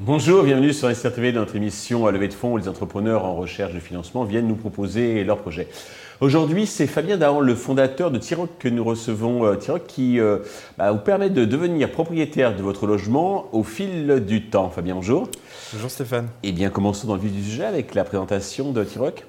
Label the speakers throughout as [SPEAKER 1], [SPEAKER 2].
[SPEAKER 1] Bonjour, bienvenue sur SR TV dans notre émission à levée de fonds où les entrepreneurs en recherche de financement viennent nous proposer leurs projets. Aujourd'hui, c'est Fabien Dahan, le fondateur de Tiroc que nous recevons. Euh, Tiroc qui euh, bah, vous permet de devenir propriétaire de votre logement au fil du temps. Fabien, bonjour.
[SPEAKER 2] Bonjour Stéphane.
[SPEAKER 1] Eh bien, commençons dans le vif du sujet avec la présentation de Tiroc.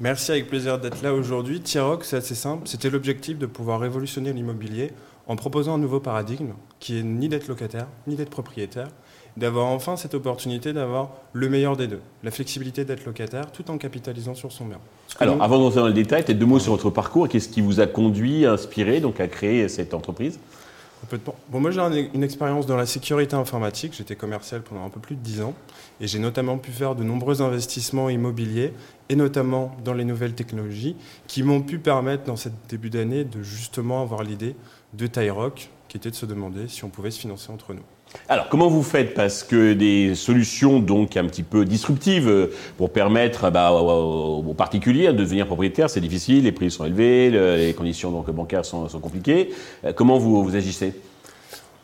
[SPEAKER 2] Merci, avec plaisir d'être là aujourd'hui. Tiroc, c'est assez simple. C'était l'objectif de pouvoir révolutionner l'immobilier en proposant un nouveau paradigme qui est ni d'être locataire, ni d'être propriétaire, d'avoir enfin cette opportunité d'avoir le meilleur des deux, la flexibilité d'être locataire tout en capitalisant sur son bien.
[SPEAKER 1] Alors, avant d'entrer dans le détail, peut-être deux mots sur votre parcours. Qu'est-ce qui vous a conduit, inspiré donc, à créer cette entreprise?
[SPEAKER 2] Moi j'ai une expérience dans la sécurité informatique. J'étais commercial pendant un peu plus de 10 ans et j'ai notamment pu faire de nombreux investissements immobiliers et notamment dans les nouvelles technologies qui m'ont pu permettre dans ce début d'année de justement avoir l'idée de Tyrock qui était de se demander si on pouvait se financer entre nous.
[SPEAKER 1] Alors, comment vous faites? Parce que des solutions donc un petit peu disruptives euh, pour permettre bah, aux, particuliers de devenir propriétaires, c'est difficile, les prix sont élevés, les conditions donc, bancaires sont, compliquées. Euh, comment vous, vous agissez?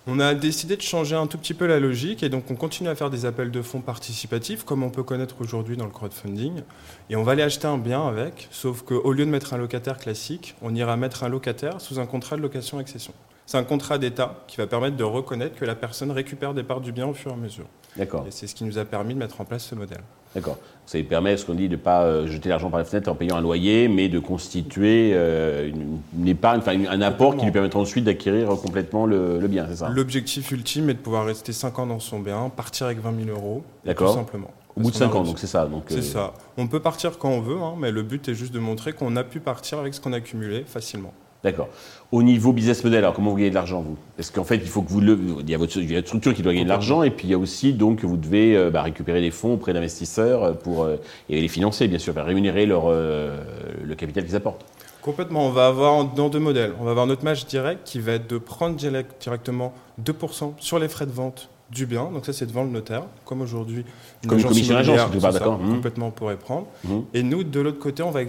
[SPEAKER 2] On a décidé de changer un tout petit peu la logique et donc on continue à faire des appels de fonds participatifs comme on peut connaître aujourd'hui dans le crowdfunding. Et on va aller acheter un bien avec, sauf qu'au lieu de mettre un locataire classique, on ira mettre un locataire sous un contrat de location-accession. C'est un contrat d'État qui va permettre de reconnaître que la personne récupère des parts du bien au fur et à mesure.
[SPEAKER 1] D'accord.
[SPEAKER 2] Et c'est ce qui nous a permis de mettre en place ce modèle.
[SPEAKER 1] D'accord. Ça permet, ce qu'on dit, de ne pas euh, jeter l'argent par la fenêtre en payant un loyer, mais de constituer euh, une, épargne, enfin un apport qui lui permettra ensuite d'acquérir complètement le, bien, c'est ça?
[SPEAKER 2] L'objectif ultime est de pouvoir rester 5 ans dans son bien, partir avec 20 000 euros,
[SPEAKER 1] D'accord.
[SPEAKER 2] tout simplement.
[SPEAKER 1] Au bout de 5 ans, donc c'est ça.
[SPEAKER 2] C'est euh, ça. On peut partir quand on veut, hein, mais le but est juste de montrer qu'on a pu partir avec ce qu'on a accumulé facilement.
[SPEAKER 1] D'accord. Au niveau business model, alors comment vous gagnez de l'argent, vous? Parce qu'en fait, il faut que vous le, il y a votre, structure qui doit gagner de l'argent, et puis il y a aussi donc vous devez euh, bah, récupérer des fonds auprès d'investisseurs euh, pour euh, et les financer, bien sûr, rémunérer leur le capital qu'ils apportent.
[SPEAKER 2] Complètement. On va avoir dans deux modèles. On va avoir notre match direct qui va être de prendre directement 2% sur les frais de vente du bien. Donc ça, c'est devant le notaire, comme aujourd'hui.
[SPEAKER 1] Comme une commission d'agence, d'accord.
[SPEAKER 2] Mmh. Complètement, on pourrait prendre. Mmh. Et nous, de l'autre côté, on va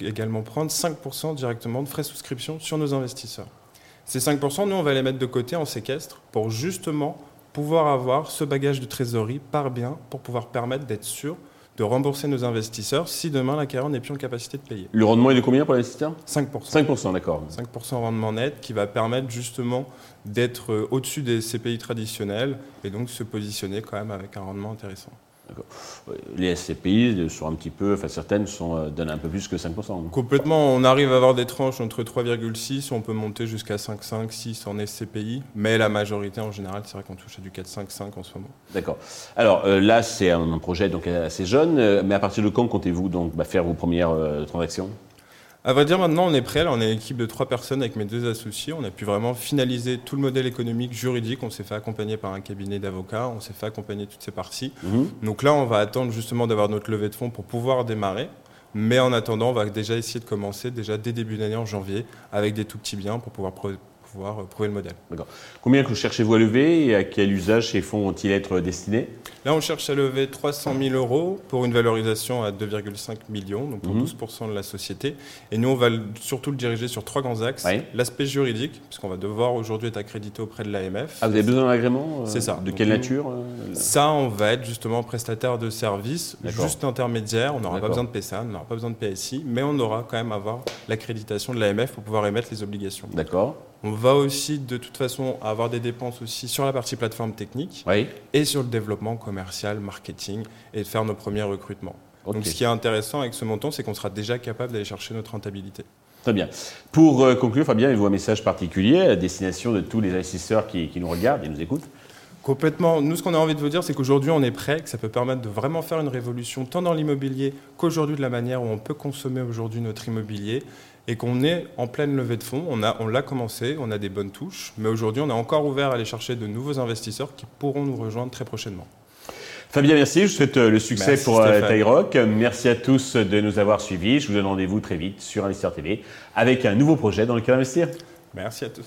[SPEAKER 2] également prendre 5% directement de frais de souscription sur nos investisseurs. Ces 5%, nous, on va les mettre de côté en séquestre pour justement pouvoir avoir ce bagage de trésorerie par bien pour pouvoir permettre d'être sûr de rembourser nos investisseurs si demain l'acquéreur n'est plus en capacité de payer.
[SPEAKER 1] Le rendement est de combien pour l'investisseur
[SPEAKER 2] 5%.
[SPEAKER 1] 5%, d'accord.
[SPEAKER 2] 5% rendement net qui va permettre justement d'être euh, au-dessus des CPI traditionnels et donc se positionner quand même avec un rendement intéressant.
[SPEAKER 1] Les SCPI sont un petit peu, enfin certaines sont, euh, donnent un peu plus que 5%.
[SPEAKER 2] Complètement, on arrive à avoir des tranches entre 3,6, on peut monter jusqu'à 5,5, 6 en SCPI, mais la majorité en général, c'est vrai qu'on touche à du 4,5, 5 en ce moment.
[SPEAKER 1] D'accord. Alors euh, là, c'est un, projet donc assez jeune, euh, mais à partir de quand comptez-vous donc bah, faire vos premières transactions?
[SPEAKER 2] À vrai dire, maintenant, on est prêt. on est une équipe de trois personnes avec mes deux associés. On a pu vraiment finaliser tout le modèle économique, juridique. On s'est fait accompagner par un cabinet d'avocats. On s'est fait accompagner toutes ces parties. Mhm. Donc là, on va attendre justement d'avoir notre levée de fonds pour pouvoir démarrer. Mais en attendant, on va déjà essayer de commencer déjà dès début d'année en janvier avec des tout petits biens pour pouvoir pouvoir euh, prouver le modèle.
[SPEAKER 1] D'accord. Combien cherchez-vous à lever et à quel usage ces fonds vont-ils être destinés?
[SPEAKER 2] Là, on cherche à lever 300 000 euros pour une valorisation à 2,5 millions, donc pour 12% mhm. de la société. Et nous, on va surtout le diriger sur trois grands axes. L'aspect juridique, puisqu'on va devoir aujourd'hui être accrédité auprès de l'AMF.
[SPEAKER 1] Ah, vous avez besoin d'un agrément
[SPEAKER 2] euh, C'est ça.
[SPEAKER 1] De quelle nature euh,
[SPEAKER 2] Ça, on va être justement prestataire de services, juste intermédiaire. On n'aura pas besoin de PSAN, on n'aura pas besoin de PSI, mais on aura quand même avoir l'accréditation de l'AMF pour pouvoir émettre les obligations.
[SPEAKER 1] D'accord.
[SPEAKER 2] On va aussi, de toute façon, avoir des dépenses aussi sur la partie plateforme technique et sur le développement commercial, marketing et de faire nos premiers recrutements. Donc, ce qui est intéressant avec ce montant, c'est qu'on sera déjà capable d'aller chercher notre rentabilité.
[SPEAKER 1] Très bien. Pour euh, conclure, Fabien, avez-vous un message particulier à destination de tous les investisseurs qui, qui nous regardent et nous écoutent
[SPEAKER 2] Complètement. Nous, ce qu'on a envie de vous dire, c'est qu'aujourd'hui, on est prêt, que ça peut permettre de vraiment faire une révolution, tant dans l'immobilier qu'aujourd'hui de la manière où on peut consommer aujourd'hui notre immobilier et qu'on est en pleine levée de fonds. On, a, on l'a commencé, on a des bonnes touches, mais aujourd'hui, on est encore ouvert à aller chercher de nouveaux investisseurs qui pourront nous rejoindre très prochainement.
[SPEAKER 1] Fabien, merci. Je vous souhaite euh, le succès pour euh, Tyrock. Merci à tous de nous avoir suivis. Je vous donne rendez-vous très vite sur Investir TV avec un nouveau projet dans lequel investir.
[SPEAKER 2] Merci à tous.